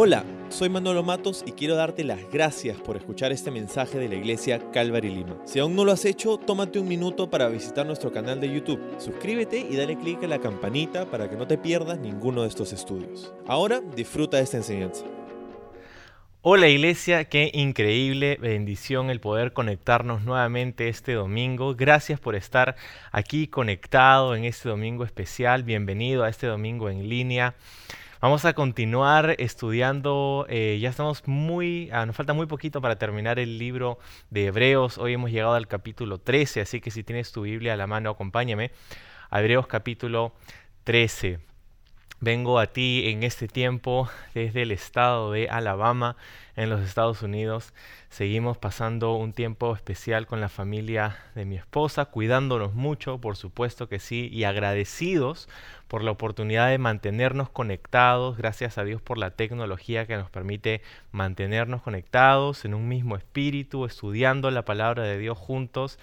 Hola, soy Manolo Matos y quiero darte las gracias por escuchar este mensaje de la iglesia Calvary Lima. Si aún no lo has hecho, tómate un minuto para visitar nuestro canal de YouTube. Suscríbete y dale clic a la campanita para que no te pierdas ninguno de estos estudios. Ahora disfruta de esta enseñanza. Hola iglesia, qué increíble bendición el poder conectarnos nuevamente este domingo. Gracias por estar aquí conectado en este domingo especial. Bienvenido a este domingo en línea. Vamos a continuar estudiando, eh, ya estamos muy, ah, nos falta muy poquito para terminar el libro de Hebreos, hoy hemos llegado al capítulo 13, así que si tienes tu Biblia a la mano, acompáñame, a Hebreos capítulo 13. Vengo a ti en este tiempo desde el estado de Alabama, en los Estados Unidos. Seguimos pasando un tiempo especial con la familia de mi esposa, cuidándonos mucho, por supuesto que sí, y agradecidos por la oportunidad de mantenernos conectados, gracias a Dios por la tecnología que nos permite mantenernos conectados en un mismo espíritu, estudiando la palabra de Dios juntos.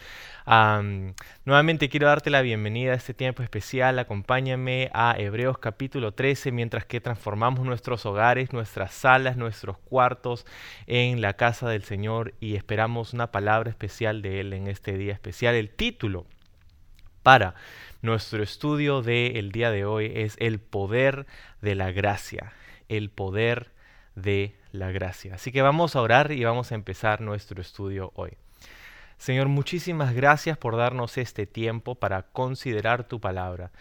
nuevamente quiero darte la bienvenida a este tiempo especial. Acompáñame a Hebreos capítulo 13 mientras que transformamos nuestros hogares, nuestras salas, nuestros cuartos en la casa del Señor y esperamos una palabra especial de Él en este día especial. El título para nuestro estudio del día de hoy es el poder de la gracia, el poder de la gracia. Así que vamos a orar y vamos a empezar nuestro estudio hoy. Señor, muchísimas gracias por darnos este tiempo para considerar tu palabra.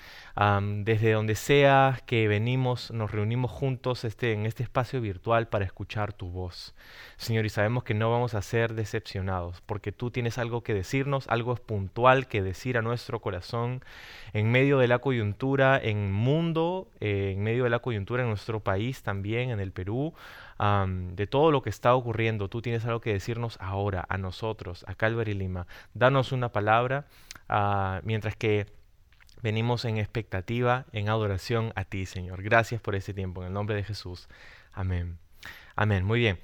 desde donde sea que venimos, nos reunimos juntos este, en este espacio virtual para escuchar tu voz. Señor, y sabemos que no vamos a ser decepcionados, porque tú tienes algo que decirnos, algo puntual que decir a nuestro corazón en medio de la coyuntura en mundo, eh, en medio de la coyuntura en nuestro país también, en el Perú de todo lo que está ocurriendo. Tú tienes algo que decirnos ahora, a nosotros, a Calvary Lima. Danos una palabra ah, mientras que venimos en expectativa, en adoración a ti, Señor. Gracias por este tiempo. En el nombre de Jesús. Amén. Amén. Muy bien.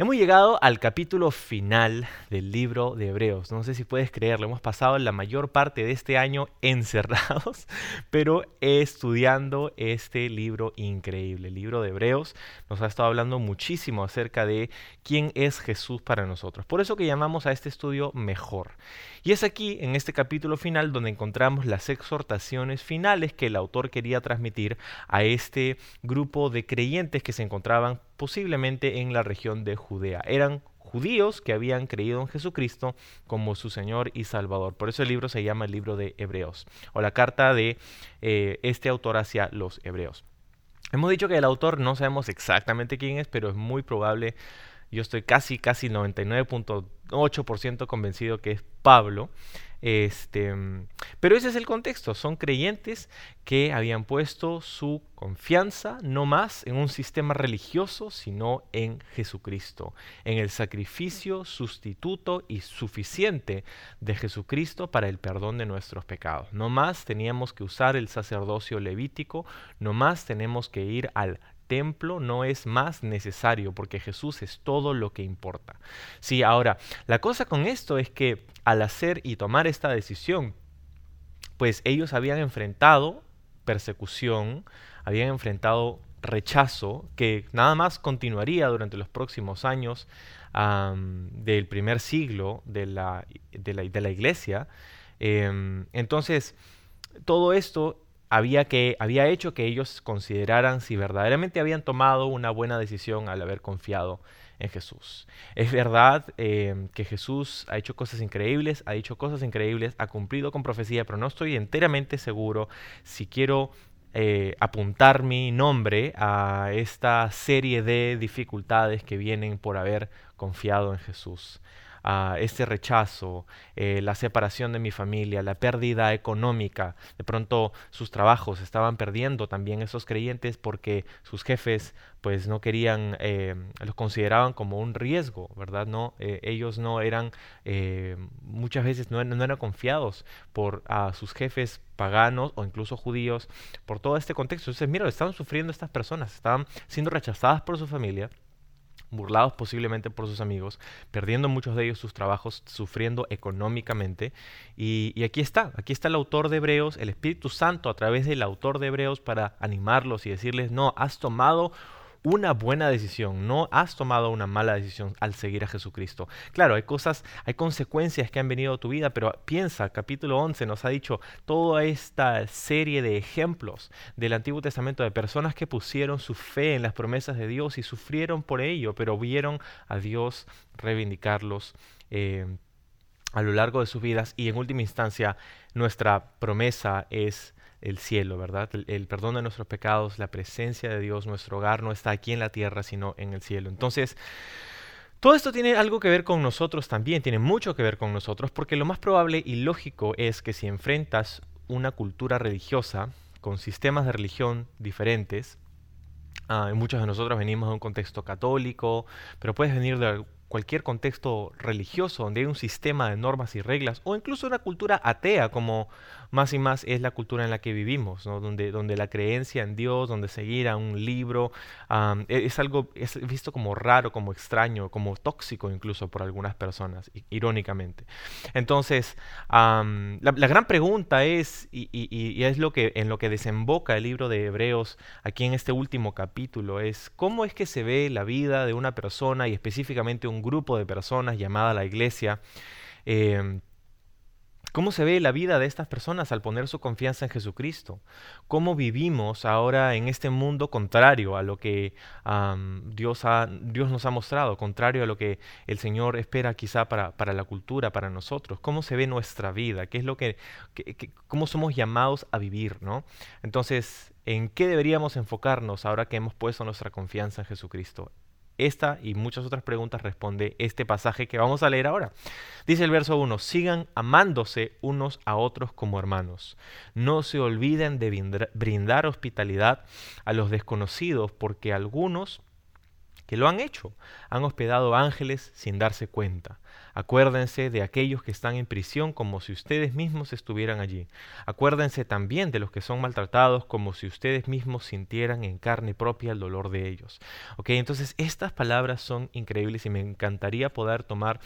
Hemos llegado al capítulo final del libro de Hebreos. No sé si puedes creerlo, hemos pasado la mayor parte de este año encerrados, pero estudiando este libro increíble. El libro de Hebreos nos ha estado hablando muchísimo acerca de quién es Jesús para nosotros. Por eso que llamamos a este estudio mejor. Y es aquí, en este capítulo final, donde encontramos las exhortaciones finales que el autor quería transmitir a este grupo de creyentes que se encontraban posiblemente en la región de Judea. Eran judíos que habían creído en Jesucristo como su Señor y Salvador. Por eso el libro se llama el libro de Hebreos, o la carta de eh, este autor hacia los hebreos. Hemos dicho que el autor no sabemos exactamente quién es, pero es muy probable, yo estoy casi, casi 99.8% convencido que es Pablo. Este, pero ese es el contexto, son creyentes que habían puesto su confianza no más en un sistema religioso, sino en Jesucristo, en el sacrificio sustituto y suficiente de Jesucristo para el perdón de nuestros pecados. No más teníamos que usar el sacerdocio levítico, no más tenemos que ir al templo no es más necesario porque Jesús es todo lo que importa. Sí, ahora, la cosa con esto es que al hacer y tomar esta decisión, pues ellos habían enfrentado persecución, habían enfrentado rechazo que nada más continuaría durante los próximos años del primer siglo de la, de la, iglesia. Em, entonces, todo esto había, que, había hecho que ellos consideraran si verdaderamente habían tomado una buena decisión al haber confiado en Jesús. Es verdad eh, que Jesús ha hecho cosas increíbles, ha dicho cosas increíbles, ha cumplido con profecía, pero no estoy enteramente seguro si quiero eh, apuntar mi nombre a esta serie de dificultades que vienen por haber confiado en Jesús este rechazo, eh, la separación de mi familia, la pérdida económica. De pronto sus trabajos estaban perdiendo también esos creyentes porque sus jefes pues no querían, eh, los consideraban como un riesgo, ¿verdad? No, eh, ellos no eran, muchas veces no, no, eran confiados por a sus jefes paganos o incluso judíos por todo este contexto. Entonces, mira, estaban sufriendo estas personas, estaban siendo rechazadas por su familia burlados posiblemente por sus amigos, perdiendo muchos de ellos sus trabajos, sufriendo económicamente. Y, aquí está, aquí está el autor de Hebreos, el Espíritu Santo a través del autor de Hebreos para animarlos y decirles, no, has tomado una buena decisión, no has tomado una mala decisión al seguir a Jesucristo. Claro, hay cosas, hay consecuencias que han venido a tu vida, pero piensa, capítulo 11 nos ha dicho toda esta serie de ejemplos del Antiguo Testamento de personas que pusieron su fe en las promesas de Dios y sufrieron por ello, pero vieron a Dios reivindicarlos. Eh, a lo largo de sus vidas y en última instancia nuestra promesa es el cielo, ¿verdad? El, perdón de nuestros pecados, la presencia de Dios, nuestro hogar no está aquí en la tierra, sino en el cielo. Entonces, todo esto tiene algo que ver con nosotros también, tiene mucho que ver con nosotros, porque lo más probable y lógico es que si enfrentas una cultura religiosa con sistemas de religión diferentes, ah, muchos de nosotros venimos de un contexto católico, pero puedes venir de cualquier contexto religioso donde hay un sistema de normas y reglas, o incluso una cultura atea, como más y más es la cultura en la que vivimos, donde, donde la creencia en Dios, donde seguir a un libro, e, es algo es visto como raro, como extraño, como tóxico incluso por algunas personas, irónicamente. Entonces, la, gran pregunta es, y, es lo que, en lo que desemboca el libro de Hebreos aquí en este último capítulo, es cómo es que se ve la vida de una persona y específicamente un grupo de personas llamada la iglesia. Em, ¿Cómo se ve la vida de estas personas al poner su confianza en Jesucristo? ¿Cómo vivimos ahora en este mundo contrario a lo que Dios, ha, Dios, nos ha mostrado, contrario a lo que el Señor espera quizá para, para, la cultura, para nosotros? ¿Cómo se ve nuestra vida? ¿Qué es lo que, ¿Cómo somos llamados a vivir? ¿no? Entonces, ¿en qué deberíamos enfocarnos ahora que hemos puesto nuestra confianza en Jesucristo? Esta y muchas otras preguntas responde este pasaje que vamos a leer ahora. Dice el verso 1, sigan amándose unos a otros como hermanos. No se olviden de brindar hospitalidad a los desconocidos porque algunos que lo han hecho han hospedado ángeles sin darse cuenta. Acuérdense de aquellos que están en prisión como si ustedes mismos estuvieran allí. Acuérdense también de los que son maltratados como si ustedes mismos sintieran en carne propia el dolor de ellos. Ok, entonces estas palabras son increíbles y me encantaría poder tomar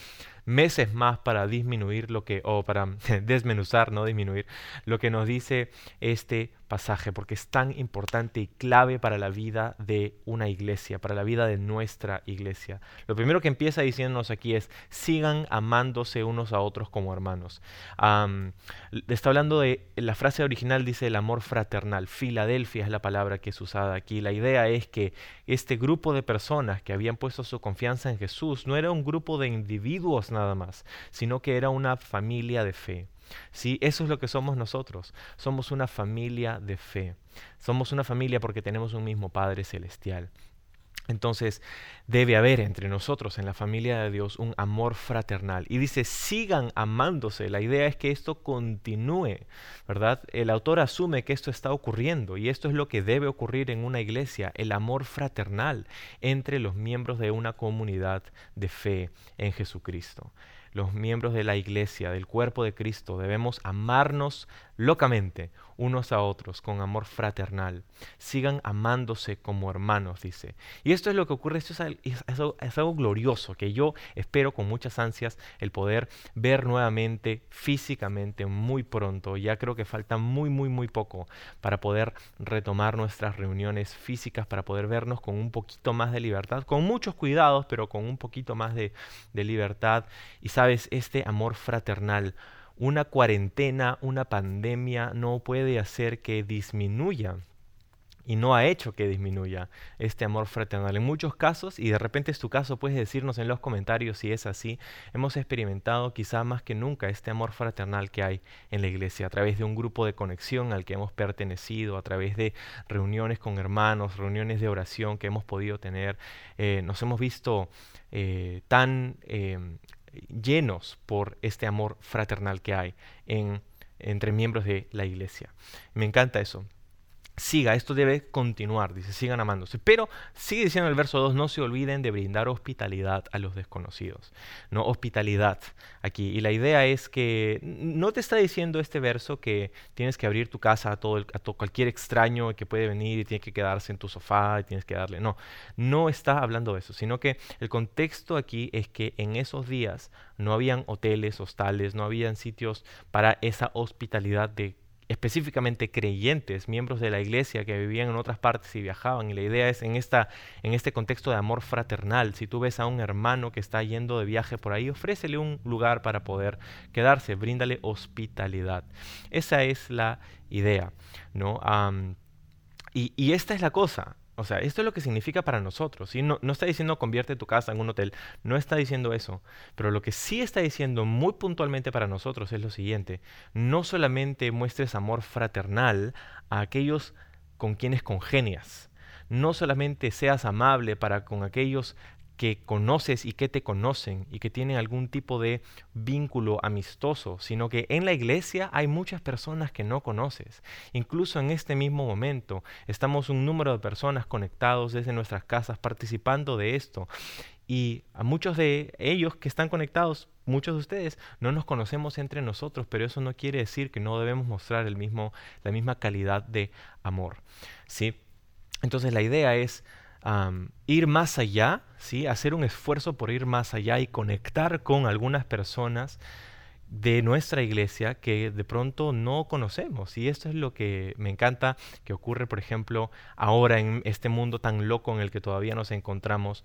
meses más para disminuir lo que, o para desmenuzar, no disminuir, lo que nos dice este pasaje, porque es tan importante y clave para la vida de una iglesia, para la vida de nuestra iglesia. Lo primero que empieza diciéndonos aquí es, sigan amándose unos a otros como hermanos. está hablando de, la frase original dice el amor fraternal, Filadelfia es la palabra que es usada aquí. La idea es que este grupo de personas que habían puesto su confianza en Jesús no era un grupo de individuos nada más, sino que era una familia de fe. Sí, eso es lo que somos nosotros. Somos una familia de fe. Somos una familia porque tenemos un mismo Padre Celestial. Entonces debe haber entre nosotros en la familia de Dios un amor fraternal. Y dice, sigan amándose. La idea es que esto continúe, ¿verdad? El autor asume que esto está ocurriendo y esto es lo que debe ocurrir en una iglesia, el amor fraternal entre los miembros de una comunidad de fe en Jesucristo los miembros de la iglesia, del cuerpo de Cristo, debemos amarnos locamente unos a otros con amor fraternal. Sigan amándose como hermanos, dice. Y esto es lo que ocurre, esto es, algo, glorioso que yo espero con muchas ansias el poder ver nuevamente físicamente muy pronto. Ya creo que falta muy, muy, muy poco para poder retomar nuestras reuniones físicas, para poder vernos con un poquito más de libertad, con muchos cuidados, pero con un poquito más de, de libertad. Y sabes, este amor fraternal una cuarentena, una pandemia no puede hacer que disminuya y no ha hecho que disminuya este amor fraternal. En muchos casos, y de repente es tu caso, puedes decirnos en los comentarios si es así, hemos experimentado quizá más que nunca este amor fraternal que hay en la iglesia, a través de un grupo de conexión al que hemos pertenecido, a través de reuniones con hermanos, reuniones de oración que hemos podido tener. Eh, nos hemos visto eh, tan eh, llenos por este amor fraternal que hay en, entre miembros de la iglesia. Me encanta eso siga, esto debe continuar, dice, sigan amándose. Pero sigue diciendo el verso 2, no se olviden de brindar hospitalidad a los desconocidos. No, hospitalidad aquí. Y la idea es que no te está diciendo este verso que tienes que abrir tu casa a, todo, a cualquier extraño que puede venir y tiene que quedarse en tu sofá y tienes que darle. No, no está hablando de eso, sino que el contexto aquí es que en esos días no habían hoteles, hostales, no habían sitios para esa hospitalidad de específicamente creyentes, miembros de la iglesia que vivían en otras partes y viajaban. Y la idea es en, esta, en este contexto de amor fraternal, si tú ves a un hermano que está yendo de viaje por ahí, ofrécele un lugar para poder quedarse, bríndale hospitalidad. Esa es la idea, ¿no? y, y esta es la cosa. O sea, esto es lo que significa para nosotros. ¿sí? No, no, está diciendo convierte tu casa en un hotel, no está diciendo eso. Pero lo que sí está diciendo muy puntualmente para nosotros es lo siguiente. No solamente muestres amor fraternal a aquellos con quienes congenias. No solamente seas amable para con aquellos que conoces y que te conocen y que tienen algún tipo de vínculo amistoso, sino que en la iglesia hay muchas personas que no conoces. Incluso en este mismo momento estamos un número de personas conectados desde nuestras casas participando de esto. Y a muchos de ellos que están conectados, muchos de ustedes, no nos conocemos entre nosotros, pero eso no quiere decir que no debemos mostrar el mismo, la misma calidad de amor. ¿sí? Entonces la idea es ir más allá, ¿sí? hacer un esfuerzo por ir más allá y conectar con algunas personas de nuestra iglesia que de pronto no conocemos. Y esto es lo que me encanta que ocurre, por ejemplo, ahora en este mundo tan loco en el que todavía nos encontramos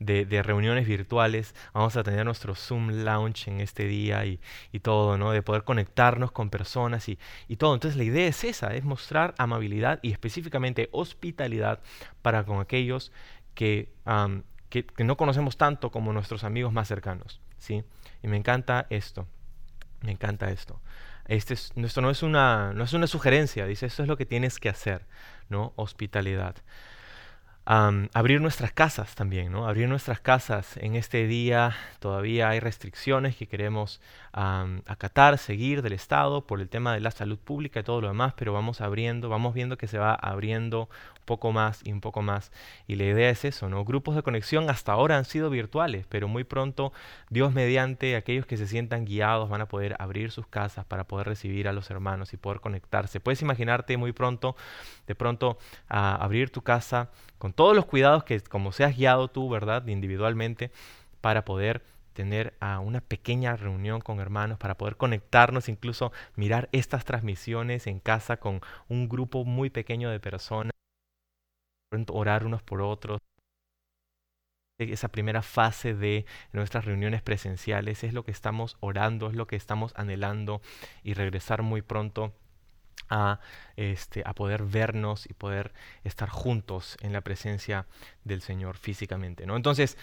de, reuniones virtuales. Vamos a tener nuestro Zoom Lounge en este día y, todo, ¿no? De poder conectarnos con personas y, y, todo. Entonces la idea es esa, es mostrar amabilidad y específicamente hospitalidad para con aquellos que, que, que no conocemos tanto como nuestros amigos más cercanos. ¿Sí? Y me encanta esto. Me encanta esto. Este es, esto no es, una, no es una sugerencia, dice, esto es lo que tienes que hacer, ¿no? Hospitalidad abrir nuestras casas también, ¿no? Abrir nuestras casas en este día todavía hay restricciones que queremos acatar, seguir del Estado por el tema de la salud pública y todo lo demás, pero vamos abriendo, vamos viendo que se va abriendo poco más y un poco más. Y la idea es eso, ¿no? Grupos de conexión hasta ahora han sido virtuales, pero muy pronto, Dios mediante, aquellos que se sientan guiados van a poder abrir sus casas para poder recibir a los hermanos y poder conectarse. Puedes imaginarte muy pronto, de pronto, abrir tu casa con todos los cuidados que como seas guiado tú, ¿verdad? Individualmente, para poder tener a una pequeña reunión con hermanos, para poder conectarnos, incluso mirar estas transmisiones en casa con un grupo muy pequeño de personas, orar unos por otros. Esa primera fase de nuestras reuniones presenciales es lo que estamos orando, es lo que estamos anhelando y regresar muy pronto a, este, a poder vernos y poder estar juntos en la presencia del Señor físicamente. ¿no? Entonces,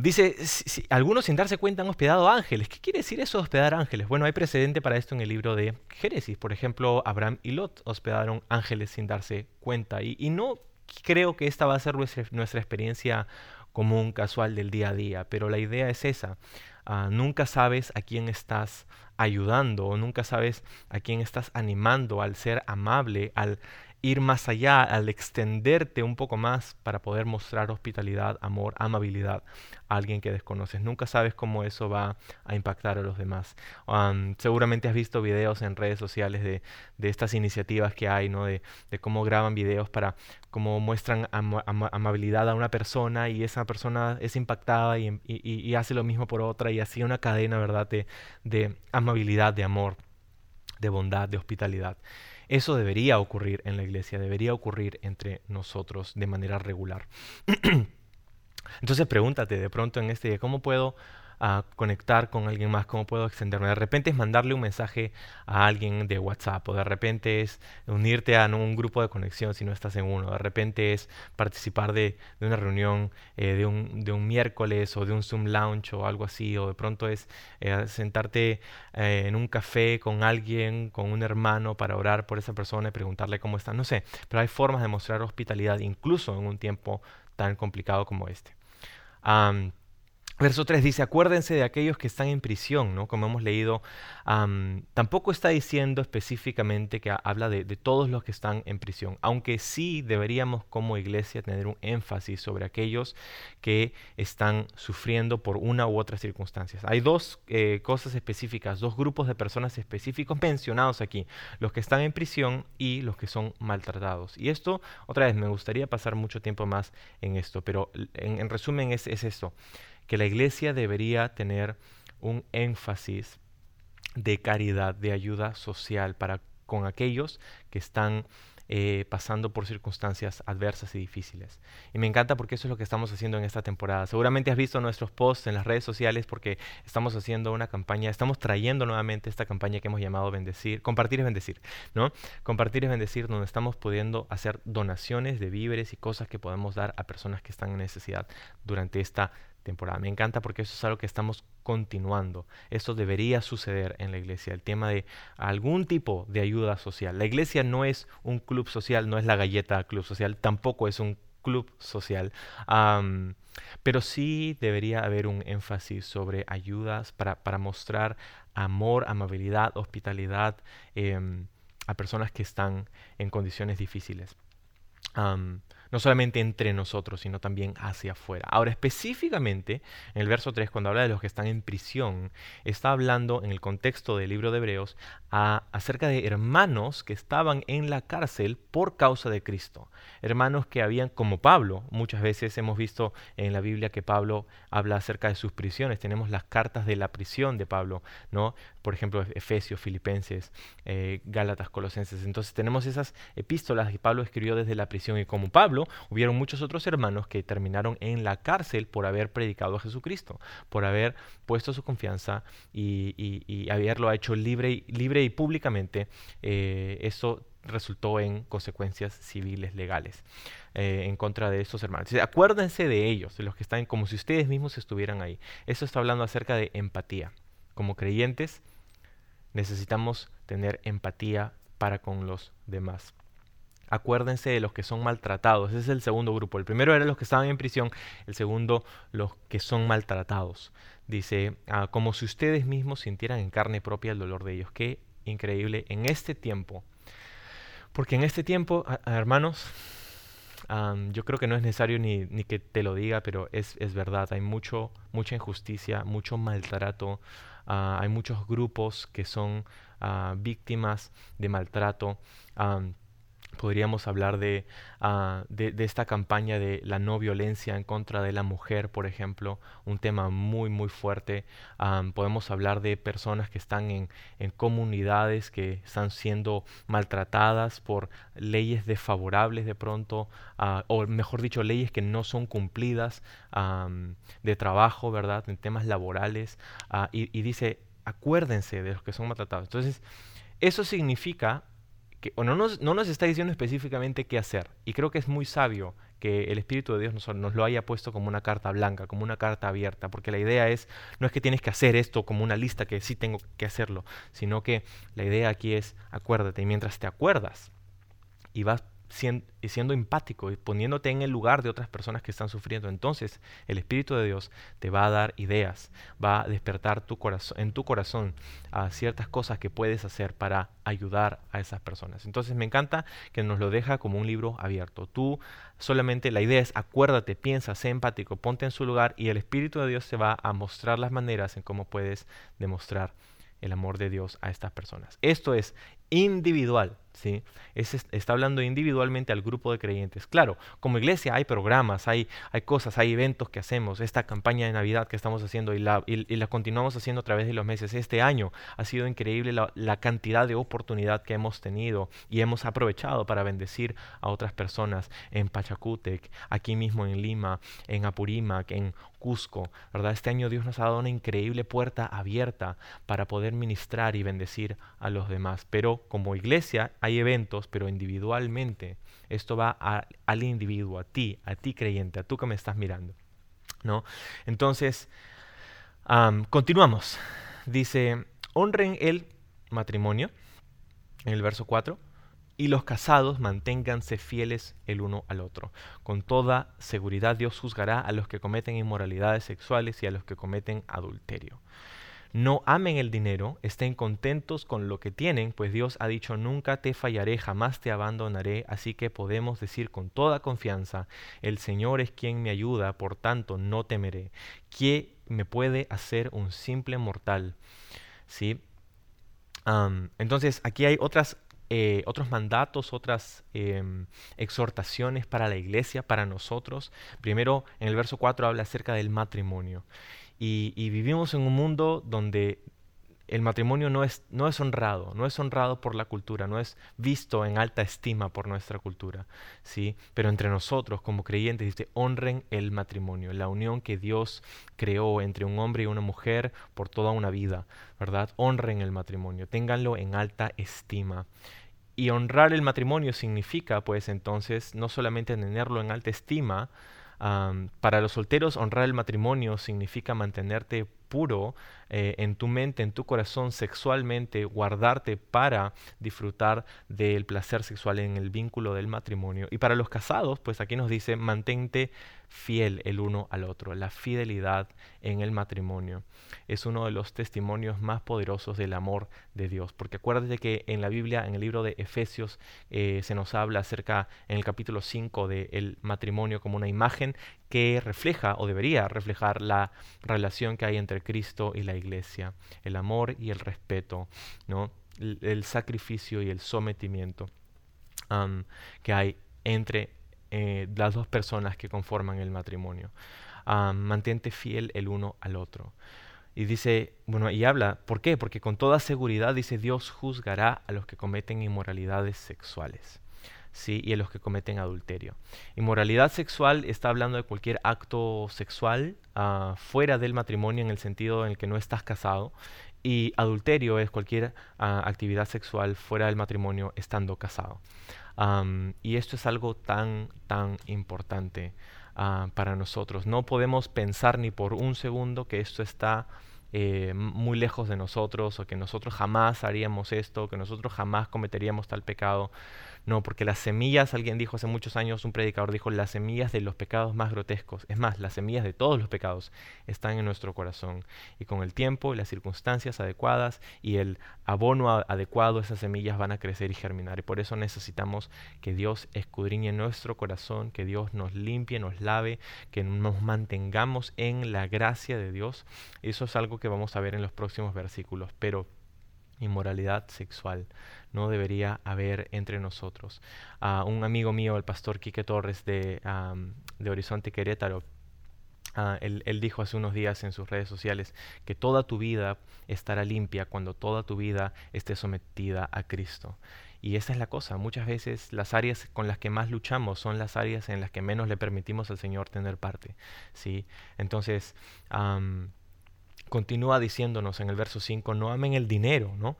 dice, algunos sin darse cuenta han hospedado ángeles. ¿Qué quiere decir eso de hospedar ángeles? Bueno, hay precedente para esto en el libro de Génesis. Por ejemplo, Abraham y Lot hospedaron ángeles sin darse cuenta. Y no creo que esta va a ser nuestra, experiencia común, casual del día a día, pero la idea es esa. Ah, nunca sabes a quién estás ayudando o nunca sabes a quién estás animando al ser amable, al ir más allá, al extenderte un poco más para poder mostrar hospitalidad, amor, amabilidad a alguien que desconoces. Nunca sabes cómo eso va a impactar a los demás. seguramente has visto videos en redes sociales de, estas iniciativas que hay, ¿no? De, cómo graban videos para cómo muestran amabilidad a una persona y esa persona es impactada y, hace lo mismo por otra y así una cadena, ¿verdad? De, de amabilidad, de amor, de bondad, de hospitalidad. Eso debería ocurrir en la iglesia, debería ocurrir entre nosotros de manera regular. Entonces pregúntate de pronto en este día, ¿cómo puedo a conectar con alguien más, cómo puedo extenderme. De repente es mandarle un mensaje a alguien de WhatsApp o de repente es unirte a un grupo de conexión si no estás en uno. De repente es participar de, una reunión eh, de, un, de, un, miércoles o de un Zoom Lounge o algo así. O de pronto es eh, sentarte eh, en un café con alguien, con un hermano para orar por esa persona y preguntarle cómo está. No sé, pero hay formas de mostrar hospitalidad incluso en un tiempo tan complicado como este. Verso 3 dice, acuérdense de aquellos que están en prisión, ¿no? Como hemos leído, tampoco está diciendo específicamente que habla de, todos los que están en prisión, aunque sí deberíamos como iglesia tener un énfasis sobre aquellos que están sufriendo por una u otra circunstancia. Hay dos eh, cosas específicas, dos grupos de personas específicos mencionados aquí, los que están en prisión y los que son maltratados. Y esto, otra vez, me gustaría pasar mucho tiempo más en esto, pero en, resumen es, es esto que la iglesia debería tener un énfasis de caridad, de ayuda social para con aquellos que están eh, pasando por circunstancias adversas y difíciles. Y me encanta porque eso es lo que estamos haciendo en esta temporada. Seguramente has visto nuestros posts en las redes sociales porque estamos haciendo una campaña, estamos trayendo nuevamente esta campaña que hemos llamado Bendecir, Compartir es Bendecir, ¿no? Compartir es Bendecir, donde estamos pudiendo hacer donaciones de víveres y cosas que podemos dar a personas que están en necesidad durante esta temporada. Me encanta porque eso es algo que estamos continuando. Esto debería suceder en la iglesia, el tema de algún tipo de ayuda social. La iglesia no es un club social, no es la galleta club social, tampoco es un club social. pero sí debería haber un énfasis sobre ayudas para, mostrar amor, amabilidad, hospitalidad em, a personas que están en condiciones difíciles no solamente entre nosotros, sino también hacia afuera. Ahora, específicamente, en el verso 3, cuando habla de los que están en prisión, está hablando en el contexto del libro de Hebreos acerca de hermanos que estaban en la cárcel por causa de Cristo. Hermanos que habían, como Pablo, muchas veces hemos visto en la Biblia que Pablo habla acerca de sus prisiones. Tenemos las cartas de la prisión de Pablo, ¿no? Por ejemplo, Efesios, Filipenses, eh, Gálatas, Colosenses. Entonces tenemos esas epístolas que Pablo escribió desde la prisión y como Pablo, hubieron muchos otros hermanos que terminaron en la cárcel por haber predicado a Jesucristo, por haber puesto su confianza y, haberlo hecho libre, y, libre y públicamente. Eh, eso resultó en consecuencias civiles legales eh, en contra de estos hermanos. acuérdense de ellos, de los que están como si ustedes mismos estuvieran ahí. Eso está hablando acerca de empatía. Como creyentes necesitamos tener empatía para con los demás. Acuérdense de los que son maltratados. Ese es el segundo grupo. El primero era los que estaban en prisión. El segundo, los que son maltratados. Dice, ah, como si ustedes mismos sintieran en carne propia el dolor de ellos. Qué increíble en este tiempo. Porque en este tiempo, hermanos, yo creo que no es necesario ni, que te lo diga, pero es, verdad. Hay mucho, mucha injusticia, mucho maltrato. Ah, hay muchos grupos que son ah, víctimas de maltrato podríamos hablar ah, de, de, esta campaña de la no violencia en contra de la mujer, por ejemplo, un tema muy, muy fuerte. podemos hablar de personas que están en, en, comunidades que están siendo maltratadas por leyes desfavorables de pronto, ah, o mejor dicho, leyes que no son cumplidas de trabajo, ¿verdad? En temas laborales. Ah, y dice, acuérdense de los que son maltratados. Entonces, eso significa o no nos, no nos está diciendo específicamente qué hacer. Y creo que es muy sabio que el Espíritu de Dios nos, nos, lo haya puesto como una carta blanca, como una carta abierta, porque la idea es, no es que tienes que hacer esto como una lista que sí tengo que hacerlo, sino que la idea aquí es, acuérdate, y mientras te acuerdas y vas siendo, empático y poniéndote en el lugar de otras personas que están sufriendo, entonces el Espíritu de Dios te va a dar ideas, va a despertar tu corazón, en tu corazón a ciertas cosas que puedes hacer para ayudar a esas personas. Entonces me encanta que nos lo deja como un libro abierto. Tú solamente la idea es acuérdate, piensa, sé empático, ponte en su lugar y el Espíritu de Dios te va a mostrar las maneras en cómo puedes demostrar el amor de Dios a estas personas. Esto es individual, ¿sí? está hablando individualmente al grupo de creyentes. Claro, como iglesia hay programas, hay, hay cosas, hay eventos que hacemos. Esta campaña de Navidad que estamos haciendo y la, continuamos haciendo a través de los meses. Este año ha sido increíble la, la, cantidad de oportunidad que hemos tenido y hemos aprovechado para bendecir a otras personas en Pachacútec, aquí mismo en Lima, en Apurímac, en Cusco. ¿verdad? Este año Dios nos ha dado una increíble puerta abierta para poder ministrar y bendecir a los demás. Pero como iglesia hay eventos, pero individualmente esto va al individuo, a ti, a ti creyente, a tú que me estás mirando. ¿no? Entonces, continuamos. Dice, honren el matrimonio, en el verso 4, y los casados manténganse fieles el uno al otro. Con toda seguridad Dios juzgará a los que cometen inmoralidades sexuales y a los que cometen adulterio. No amen el dinero, estén contentos con lo que tienen, pues Dios ha dicho, nunca te fallaré, jamás te abandonaré, así que podemos decir con toda confianza, el Señor es quien me ayuda, por tanto no temeré. ¿Qué me puede hacer un simple mortal? ¿Sí? entonces, aquí hay otras eh, otros mandatos, otras em, exhortaciones para la iglesia, para nosotros. Primero, en el verso 4 habla acerca del matrimonio. Y, vivimos en un mundo donde el matrimonio no es, no es honrado, no es honrado por la cultura, no es visto en alta estima por nuestra cultura, ¿sí? Pero entre nosotros, como creyentes, dice, honren el matrimonio, la unión que Dios creó entre un hombre y una mujer por toda una vida, ¿verdad? Honren el matrimonio, ténganlo en alta estima. Y honrar el matrimonio significa, pues entonces, no solamente tenerlo en alta estima, para los solteros, honrar el matrimonio significa mantenerte puro eh, en tu mente, en tu corazón, sexualmente, guardarte para disfrutar del placer sexual en el vínculo del matrimonio. Y para los casados, pues aquí nos dice, mantente fiel el uno al otro. La fidelidad en el matrimonio es uno de los testimonios más poderosos del amor de Dios. Porque acuérdate que en la Biblia, en el libro de Efesios, eh, se nos habla acerca, en el capítulo 5, del matrimonio como una imagen que refleja o debería reflejar la relación que hay entre Cristo y la iglesia, el amor y el respeto, ¿no? el, sacrificio y el sometimiento que hay entre eh, las dos personas que conforman el matrimonio. mantente fiel el uno al otro. Y dice, bueno, y habla, ¿por qué? Porque con toda seguridad dice Dios juzgará a los que cometen inmoralidades sexuales. ¿Sí? y a los que cometen adulterio. Inmoralidad sexual está hablando de cualquier acto sexual ah, fuera del matrimonio en el sentido en el que no estás casado y adulterio es cualquier ah, actividad sexual fuera del matrimonio estando casado. y esto es algo tan, tan importante ah, para nosotros. No podemos pensar ni por un segundo que esto está eh, muy lejos de nosotros o que nosotros jamás haríamos esto, que nosotros jamás cometeríamos tal pecado. No, porque las semillas, alguien dijo hace muchos años, un predicador dijo, las semillas de los pecados más grotescos, es más, las semillas de todos los pecados están en nuestro corazón. Y con el tiempo y las circunstancias adecuadas y el abono adecuado, esas semillas van a crecer y germinar. Y por eso necesitamos que Dios escudriñe nuestro corazón, que Dios nos limpie, nos lave, que nos mantengamos en la gracia de Dios. Eso es algo que vamos a ver en los próximos versículos. Pero inmoralidad sexual no debería haber entre nosotros. un amigo mío, el pastor Quique Torres de, de Horizonte Querétaro, ah, él, él, dijo hace unos días en sus redes sociales que toda tu vida estará limpia cuando toda tu vida esté sometida a Cristo. Y esa es la cosa, muchas veces las áreas con las que más luchamos son las áreas en las que menos le permitimos al Señor tener parte. ¿sí? Entonces, continúa diciéndonos en el verso 5, no amen el dinero, ¿no?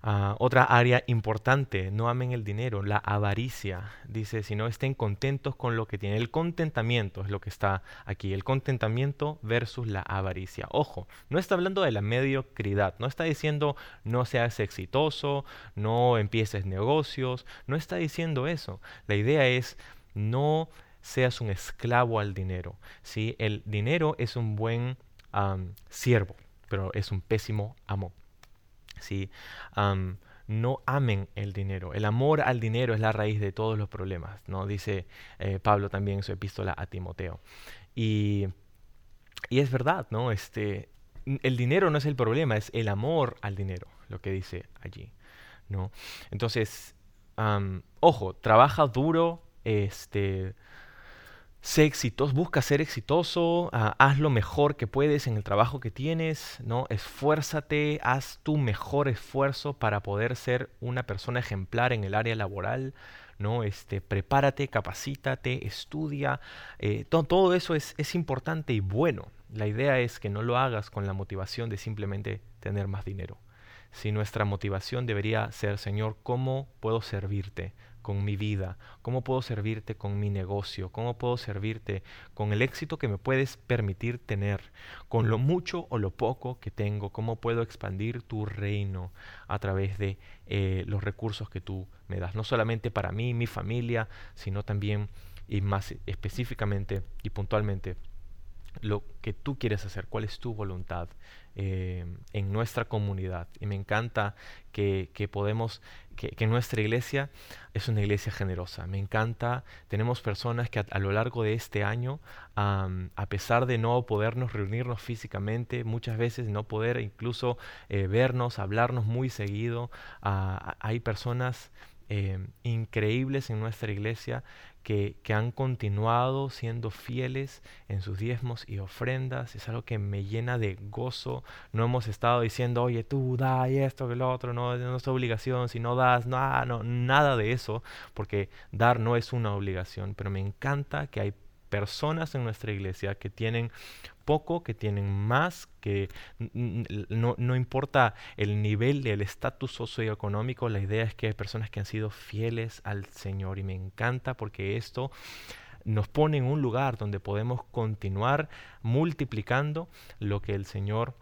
Ah, otra área importante, no amen el dinero, la avaricia. Dice, si no estén contentos con lo que tienen. El contentamiento es lo que está aquí, el contentamiento versus la avaricia. Ojo, no está hablando de la mediocridad, no está diciendo no seas exitoso, no empieces negocios, no está diciendo eso. La idea es no seas un esclavo al dinero. ¿sí? El dinero es un buen siervo, pero es un pésimo amo. ¿sí? no amen el dinero. El amor al dinero es la raíz de todos los problemas, ¿no? Dice eh, Pablo también en su epístola a Timoteo. Y, y, es verdad, ¿no? Este, el dinero no es el problema, es el amor al dinero, lo que dice allí, ¿no? Entonces, ojo, trabaja duro, este, Sé exitoso, busca ser exitoso, ah, haz lo mejor que puedes en el trabajo que tienes, ¿no? Esfuérzate, haz tu mejor esfuerzo para poder ser una persona ejemplar en el área laboral, ¿no? Este, prepárate, capacítate, estudia, eh, todo, eso es, es importante y bueno. La idea es que no lo hagas con la motivación de simplemente tener más dinero. Si nuestra motivación debería ser, Señor, ¿cómo puedo servirte? Con mi vida? ¿Cómo puedo servirte con mi negocio? ¿Cómo puedo servirte con el éxito que me puedes permitir tener? Con lo mucho o lo poco que tengo, ¿cómo puedo expandir tu reino a través de eh, los recursos que tú me das? No solamente para mí, mi familia, sino también y más específicamente y puntualmente lo que tú quieres hacer, cuál es tu voluntad eh, en nuestra comunidad. Y me encanta que, podemos, que, nuestra iglesia es una iglesia generosa. Me encanta, tenemos personas que a, lo largo de este año, a pesar de no podernos reunirnos físicamente, muchas veces no poder incluso eh, vernos, hablarnos muy seguido, hay personas eh, increíbles en nuestra iglesia que, han continuado siendo fieles en sus diezmos y ofrendas. Es algo que me llena de gozo. No hemos estado diciendo, oye, tú da y esto, que lo otro, no, no es obligación, si no das, no, no, nada de eso, porque dar no es una obligación. Pero me encanta que hay personas en nuestra iglesia que tienen poco, que tienen más, que no, no importa el nivel del estatus socioeconómico, la idea es que hay personas que han sido fieles al Señor y me encanta porque esto nos pone en un lugar donde podemos continuar multiplicando lo que el Señor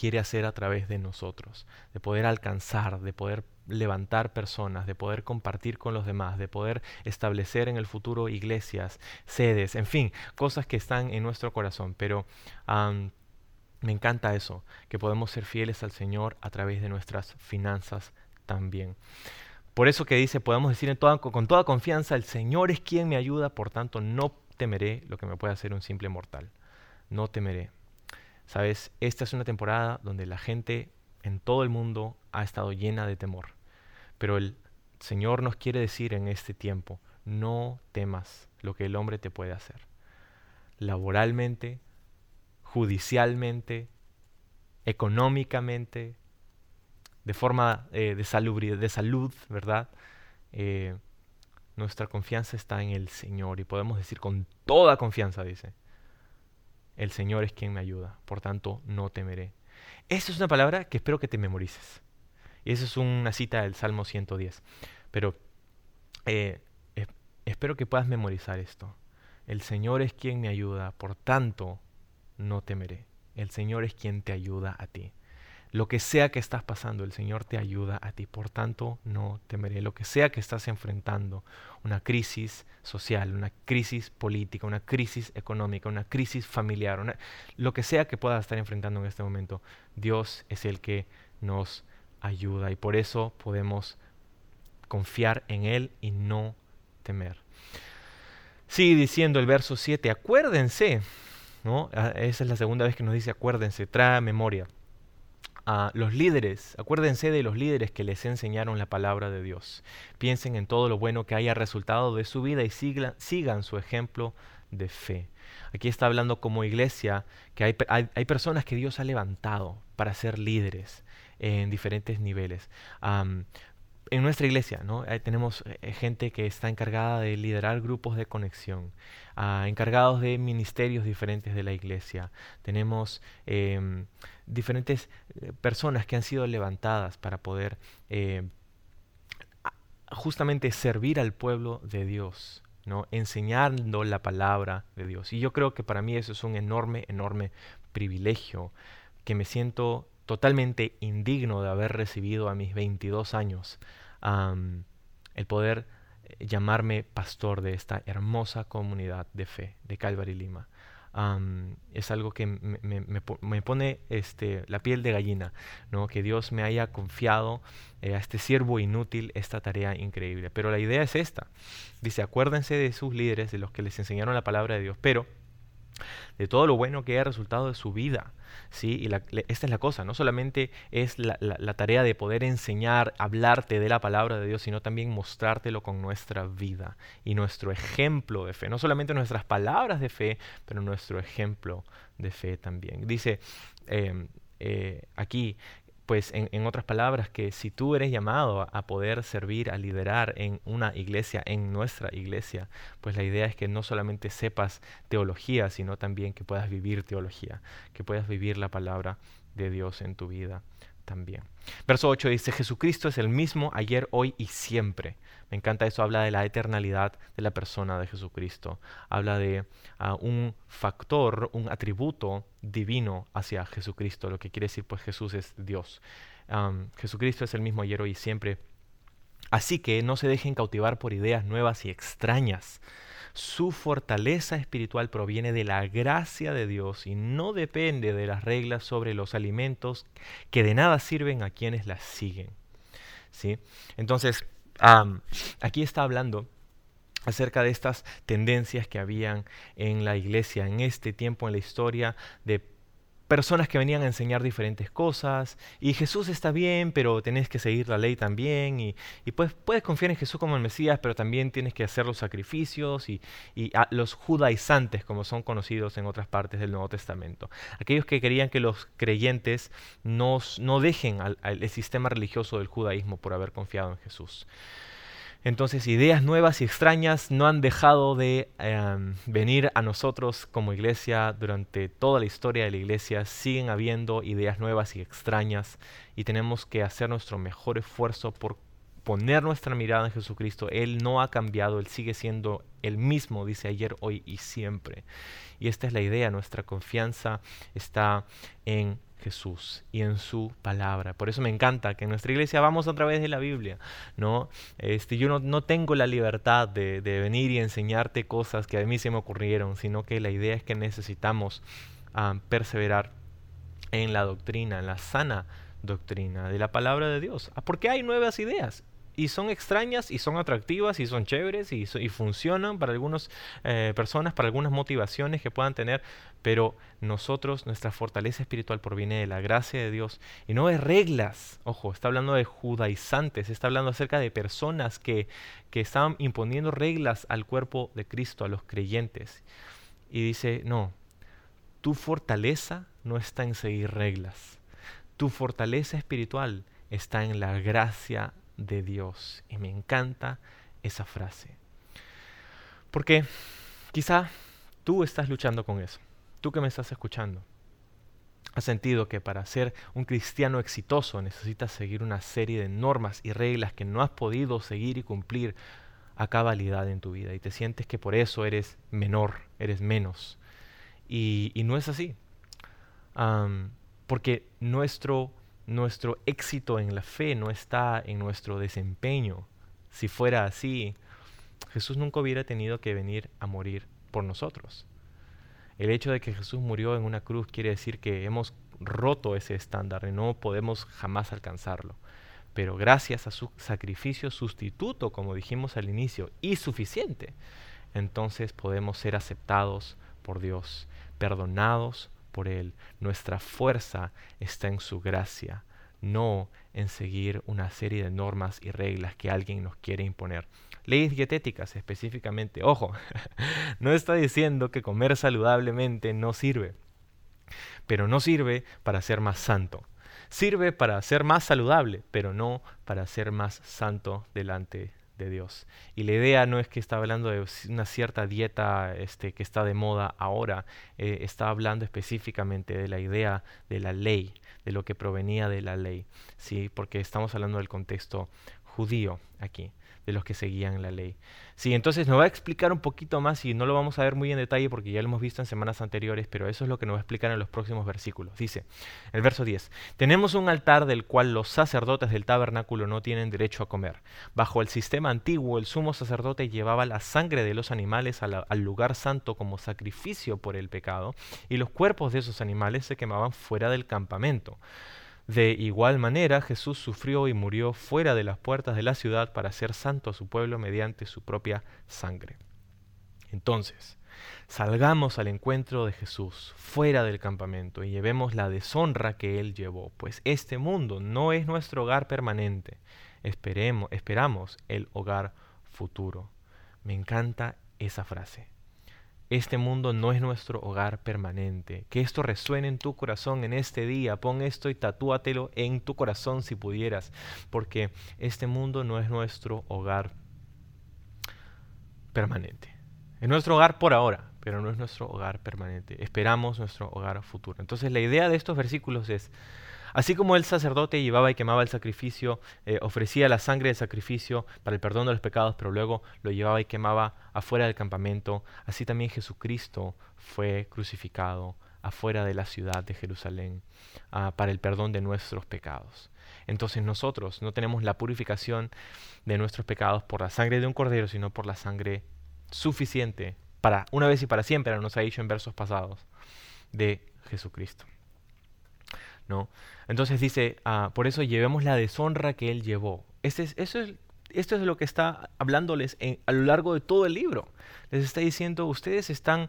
quiere hacer a través de nosotros, de poder alcanzar, de poder levantar personas, de poder compartir con los demás, de poder establecer en el futuro iglesias, sedes, en fin, cosas que están en nuestro corazón. Pero me encanta eso, que podemos ser fieles al Señor a través de nuestras finanzas también. Por eso que dice, podemos decir con toda confianza, el Señor es quien me ayuda, por tanto no temeré lo que me pueda hacer un simple mortal. No temeré. Sabes, esta es una temporada donde la gente en todo el mundo ha estado llena de temor. Pero el Señor nos quiere decir en este tiempo, no temas lo que el hombre te puede hacer. Laboralmente, judicialmente, económicamente, de forma eh, de, salud, de salud, ¿verdad? Eh, nuestra confianza está en el Señor y podemos decir con toda confianza, dice, el Señor es quien me ayuda, por tanto no temeré. Esa es una palabra que espero que te memorices. Y esa es una cita del Salmo 110. Pero eh, espero que puedas memorizar esto. El Señor es quien me ayuda, por tanto, no temeré. El Señor es quien te ayuda a ti. Lo que sea que estás pasando, el Señor te ayuda a ti. Por tanto, no temeré. Lo que sea que estás enfrentando, una crisis social, una crisis política, una crisis económica, una crisis familiar, lo que sea que puedas estar enfrentando en este momento, Dios es el que nos ayuda y por eso podemos confiar en Él y no temer. Sigue diciendo el verso 7, acuérdense, ¿no? Ah, esa es la segunda vez que nos dice acuérdense, trae memoria. A los líderes, acuérdense de los líderes que les enseñaron la palabra de Dios. Piensen en todo lo bueno que haya resultado de su vida y sigan su ejemplo de fe. Aquí está hablando como iglesia que hay, hay personas que Dios ha levantado para ser líderes en diferentes niveles. En nuestra iglesia, ¿no? tenemos eh, gente que está encargada de liderar grupos de conexión, ah, encargados de ministerios diferentes de la iglesia. Tenemos em, diferentes eh, personas que han sido levantadas para poder eh, justamente servir al pueblo de Dios, ¿no? enseñando la palabra de Dios. Y yo creo que para mí eso es un enorme, enorme privilegio que me siento totalmente indigno de haber recibido a mis 22 años el poder eh, llamarme pastor de esta hermosa comunidad de fe de Calvary Lima. es algo que me, pone este, la piel de gallina, ¿no? que Dios me haya confiado eh, a este siervo inútil esta tarea increíble. Pero la idea es esta. Dice, acuérdense de sus líderes, de los que les enseñaron la palabra de Dios, pero de todo lo bueno que haya resultado de su vida. Y esta es la cosa, no solamente es la, tarea de poder enseñar, hablarte de la palabra de Dios, sino también mostrártelo con nuestra vida y nuestro ejemplo de fe. No solamente nuestras palabras de fe, pero nuestro ejemplo de fe también. Dice em, eh, aquí pues en, otras palabras, que si tú eres llamado a, poder servir, a liderar en una iglesia, en nuestra iglesia, pues la idea es que no solamente sepas teología, sino también que puedas vivir teología, que puedas vivir la palabra de Dios en tu vida también. Verso 8 dice, Jesucristo es el mismo ayer, hoy y siempre. Me encanta eso, habla de la eternalidad de la persona de Jesucristo. Habla de ah, un factor, un atributo divino hacia Jesucristo, lo que quiere decir pues Jesús es Dios. Jesucristo es el mismo ayer, hoy y siempre. Así que no se dejen cautivar por ideas nuevas y extrañas. Su fortaleza espiritual proviene de la gracia de Dios y no depende de las reglas sobre los alimentos que de nada sirven a quienes las siguen. ¿Sí? Entonces, aquí está hablando acerca de estas tendencias que habían en la iglesia en este tiempo en la historia de personas que venían a enseñar diferentes cosas, y Jesús está bien, pero tenés que seguir la ley también, y, pues puedes confiar en Jesús como el Mesías, pero también tienes que hacer los sacrificios, y, los judaizantes, como son conocidos en otras partes del Nuevo Testamento. Aquellos que querían que los creyentes no, no dejen el sistema religioso del judaísmo por haber confiado en Jesús. Entonces ideas nuevas y extrañas no han dejado de em, venir a nosotros como iglesia durante toda la historia de la iglesia. Siguen habiendo ideas nuevas y extrañas y tenemos que hacer nuestro mejor esfuerzo por poner nuestra mirada en Jesucristo. Él no ha cambiado, Él sigue siendo el mismo, dice ayer, hoy y siempre. Y esta es la idea, nuestra confianza está en Jesús y en su palabra. Por eso me encanta que en nuestra iglesia vamos a través de la Biblia. ¿no? Este, yo no, tengo la libertad de, venir y enseñarte cosas que a mí se me ocurrieron, sino que la idea es que necesitamos ah, perseverar en la doctrina, en la sana doctrina de la palabra de Dios. Ah, porque hay nuevas ideas y son extrañas y son atractivas y son chéveres y, funcionan para algunas eh, personas, para algunas motivaciones que puedan tener, pero nosotros, nuestra fortaleza espiritual proviene de la gracia de Dios y no de reglas. Ojo, está hablando de judaizantes, está hablando acerca de personas que, que estaban imponiendo reglas al cuerpo de Cristo, a los creyentes. Y dice, no, tu fortaleza no está en seguir reglas. Tu fortaleza espiritual está en la gracia de Dios. Y me encanta esa frase. Porque quizá tú estás luchando con eso. Tú que me estás escuchando. Has sentido que para ser un cristiano exitoso necesitas seguir una serie de normas y reglas que no has podido seguir y cumplir a cabalidad en tu vida. Y te sientes que por eso eres menor, eres menos. Y, no es así. porque nuestro nuestro éxito en la fe no está en nuestro desempeño. Si fuera así, Jesús nunca hubiera tenido que venir a morir por nosotros. El hecho de que Jesús murió en una cruz quiere decir que hemos roto ese estándar y no podemos jamás alcanzarlo. Pero gracias a su sacrificio sustituto, como dijimos al inicio, y suficiente, entonces podemos ser aceptados por Dios, perdonados por Él. Nuestra fuerza está en su gracia, no en seguir una serie de normas y reglas que alguien nos quiere imponer. Leyes dietéticas específicamente, ojo, no está diciendo que comer saludablemente no sirve, pero no sirve para ser más santo. Sirve para ser más saludable, pero no para ser más santo delante Dios. Y la idea no es que está hablando de una cierta dieta este, que está de moda ahora, eh, está hablando específicamente de la idea de la ley, de lo que provenía de la ley, ¿sí? porque estamos hablando del contexto judío aquí de los que seguían la ley. Sí, entonces nos va a explicar un poquito más y no lo vamos a ver muy en detalle porque ya lo hemos visto en semanas anteriores, pero eso es lo que nos va a explicar en los próximos versículos. Dice, el verso 10, tenemos un altar del cual los sacerdotes del tabernáculo no tienen derecho a comer. Bajo el sistema antiguo, el sumo sacerdote llevaba la sangre de los animales al lugar santo como sacrificio por el pecado y los cuerpos de esos animales se quemaban fuera del campamento. De igual manera, Jesús sufrió y murió fuera de las puertas de la ciudad para hacer santo a su pueblo mediante su propia sangre. Entonces, salgamos al encuentro de Jesús fuera del campamento y llevemos la deshonra que Él llevó, pues este mundo no es nuestro hogar permanente. Esperemos, esperamos el hogar futuro. Me encanta esa frase. Este mundo no es nuestro hogar permanente. Que esto resuene en tu corazón en este día. Pon esto y tatúatelo en tu corazón si pudieras. Porque este mundo no es nuestro hogar permanente. Es nuestro hogar por ahora, pero no es nuestro hogar permanente. Esperamos nuestro hogar futuro. Entonces la idea de estos versículos es, Así como el sacerdote llevaba y quemaba el sacrificio, eh, ofrecía la sangre del sacrificio para el perdón de los pecados, pero luego lo llevaba y quemaba afuera del campamento, así también Jesucristo fue crucificado afuera de la ciudad de Jerusalén ah, para el perdón de nuestros pecados. Entonces nosotros no tenemos la purificación de nuestros pecados por la sangre de un cordero, sino por la sangre suficiente para una vez y para siempre, nos ha dicho en versos pasados, de Jesucristo. Entonces dice, ah, por eso llevemos la deshonra que él llevó. Es, eso es, esto es lo que está hablándoles a lo largo de todo el libro. Les está diciendo, ustedes están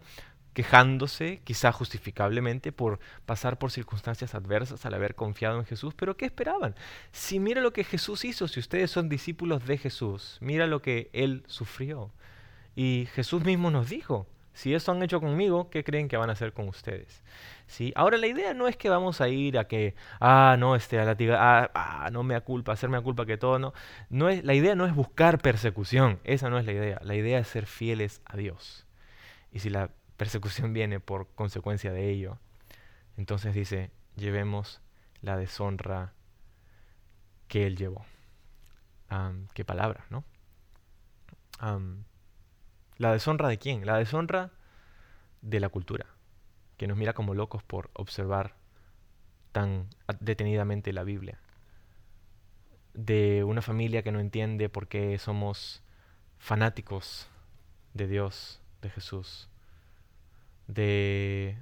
quejándose, quizá justificablemente, por pasar por circunstancias adversas al haber confiado en Jesús. Pero ¿qué esperaban? Si mira lo que Jesús hizo, si ustedes son discípulos de Jesús, mira lo que Él sufrió. Y Jesús mismo nos dijo, si eso han hecho conmigo, ¿qué creen que van a hacer con ustedes? ¿Sí? Ahora la idea no es que vamos a ir a que, ah, no, este, a la ah, ah, no me culpa, hacerme a culpa que todo, no. no es, la idea no es buscar persecución, esa no es la idea. La idea es ser fieles a Dios. Y si la persecución viene por consecuencia de ello, entonces dice, llevemos la deshonra que Él llevó. qué palabra, ¿no? ¿La deshonra de quién? La deshonra de la cultura, que nos mira como locos por observar tan detenidamente la Biblia. De una familia que no entiende por qué somos fanáticos de Dios, de Jesús. De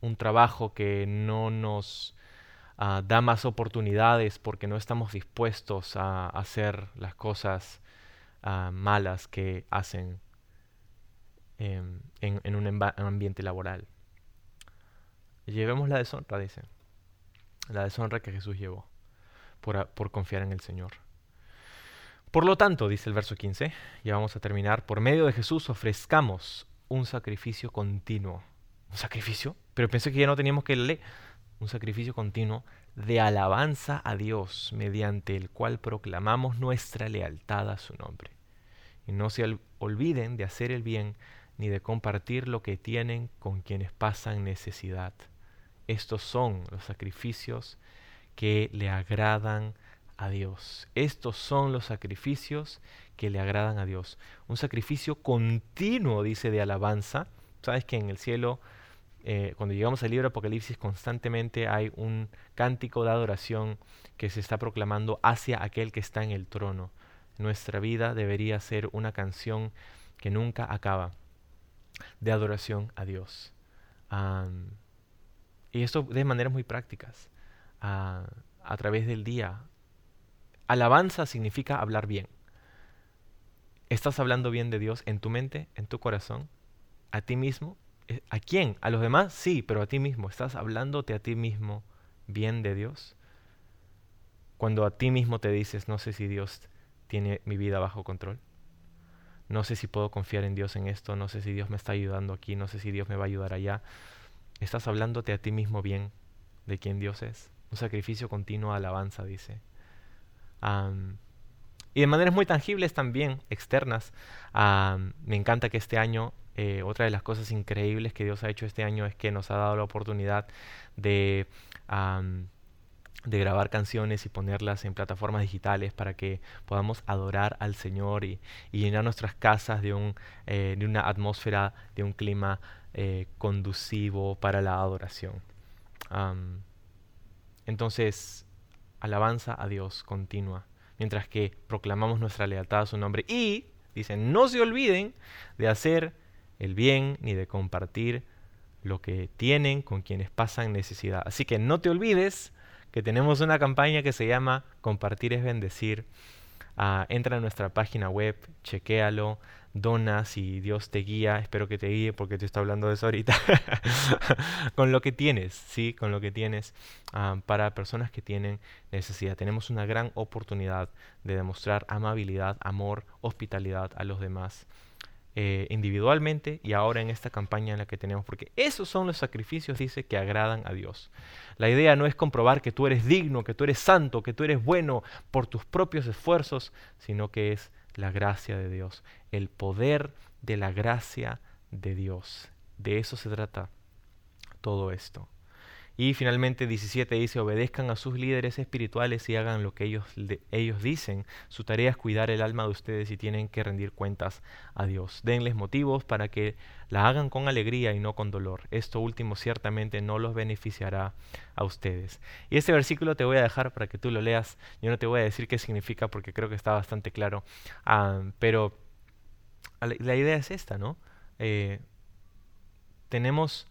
un trabajo que no nos ah, da más oportunidades porque no estamos dispuestos a hacer las cosas ah, malas que hacen Em, en, un ambiente laboral. Llevemos la deshonra, dice. La deshonra que Jesús llevó por, por confiar en el Señor. Por lo tanto, dice el verso 15, ya vamos a terminar, por medio de Jesús ofrezcamos un sacrificio continuo. ¿Un sacrificio? Pero pensé que ya no teníamos que leer. Un sacrificio continuo de alabanza a Dios, mediante el cual proclamamos nuestra lealtad a su nombre. Y no se olviden de hacer el bien ni de compartir lo que tienen con quienes pasan necesidad. Estos son los sacrificios que le agradan a Dios. Estos son los sacrificios que le agradan a Dios. Un sacrificio continuo, dice, de alabanza. Sabes que en el cielo, eh, cuando llegamos al libro Apocalipsis, constantemente hay un cántico de adoración que se está proclamando hacia aquel que está en el trono. Nuestra vida debería ser una canción que nunca acaba de adoración a Dios. y esto de maneras muy prácticas. a través del día. Alabanza significa hablar bien. ¿Estás hablando bien de Dios en tu mente, en tu corazón? ¿A ti mismo? Eh, ¿A quién? ¿A los demás? Sí, pero a ti mismo. ¿Estás hablándote a ti mismo bien de Dios? Cuando a ti mismo te dices, no sé si Dios tiene mi vida bajo control no sé si puedo confiar en Dios en esto, no sé si Dios me está ayudando aquí, no sé si Dios me va a ayudar allá. Estás hablándote a ti mismo bien de quién Dios es. Un sacrificio continuo de alabanza, dice. y de maneras muy tangibles también, externas. me encanta que este año, eh, otra de las cosas increíbles que Dios ha hecho este año es que nos ha dado la oportunidad de de grabar canciones y ponerlas en plataformas digitales para que podamos adorar al Señor y, llenar nuestras casas de, un, eh, de, una atmósfera, de un clima eh, conducivo para la adoración. entonces, alabanza a Dios continua, mientras que proclamamos nuestra lealtad a su nombre. Y, dicen, no se olviden de hacer el bien ni de compartir lo que tienen con quienes pasan necesidad. Así que no te olvides que tenemos una campaña que se llama Compartir es bendecir. Ah, entra a nuestra página web, chequéalo, dona si Dios te guía, espero que te guíe porque te estoy hablando de eso ahorita, con lo que tienes, ¿sí? Con lo que tienes ah, para personas que tienen necesidad. Tenemos una gran oportunidad de demostrar amabilidad, amor, hospitalidad a los demás. Eh, individualmente y ahora en esta campaña en la que tenemos, porque esos son los sacrificios, dice, que agradan a Dios. La idea no es comprobar que tú eres digno, que tú eres santo, que tú eres bueno por tus propios esfuerzos, sino que es la gracia de Dios, el poder de la gracia de Dios. De eso se trata todo esto. Y finalmente 17 dice, obedezcan a sus líderes espirituales y hagan lo que ellos, ellos dicen. Su tarea es cuidar el alma de ustedes y tienen que rendir cuentas a Dios. Denles motivos para que la hagan con alegría y no con dolor. Esto último ciertamente no los beneficiará a ustedes. Y este versículo te voy a dejar para que tú lo leas. Yo no te voy a decir qué significa porque creo que está bastante claro. Ah, pero la idea es esta, ¿no? Eh, tenemos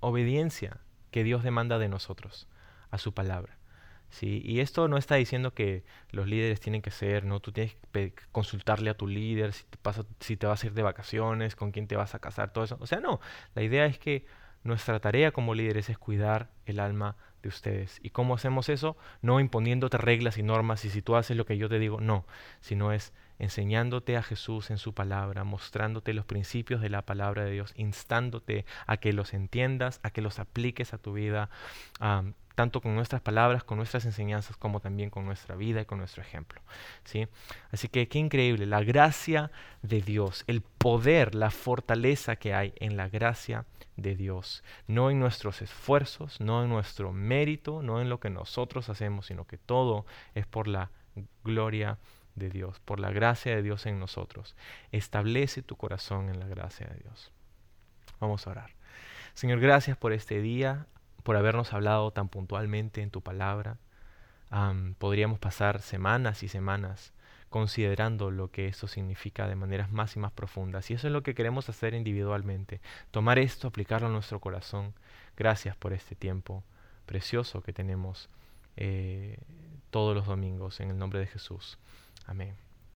obediencia que Dios demanda de nosotros, a su palabra. ¿sí? Y esto no está diciendo que los líderes tienen que ser, ¿no? Tú tienes que consultarle a tu líder si te, pasa, si te vas a ir de vacaciones, con quién te vas a casar, todo eso. O sea, no. La idea es que nuestra tarea como líderes es cuidar el alma de ustedes. ¿Y cómo hacemos eso? No imponiéndote reglas y normas y si tú haces lo que yo te digo, no, sino es enseñándote a Jesús en su palabra, mostrándote los principios de la palabra de Dios, instándote a que los entiendas, a que los apliques a tu vida, tanto con nuestras palabras, con nuestras enseñanzas, como también con nuestra vida y con nuestro ejemplo. ¿sí? Así que qué increíble, la gracia de Dios, el poder, la fortaleza que hay en la gracia de Dios, no en nuestros esfuerzos, no en nuestro mérito, no en lo que nosotros hacemos, sino que todo es por la gloria de Dios, por la gracia de Dios en nosotros. Establece tu corazón en la gracia de Dios. Vamos a orar. Señor, gracias por este día, por habernos hablado tan puntualmente en tu palabra. podríamos pasar semanas y semanas considerando lo que esto significa de maneras más y más profundas. Y eso es lo que queremos hacer individualmente. Tomar esto, aplicarlo a nuestro corazón. Gracias por este tiempo precioso que tenemos eh, todos los domingos en el nombre de Jesús. Amém.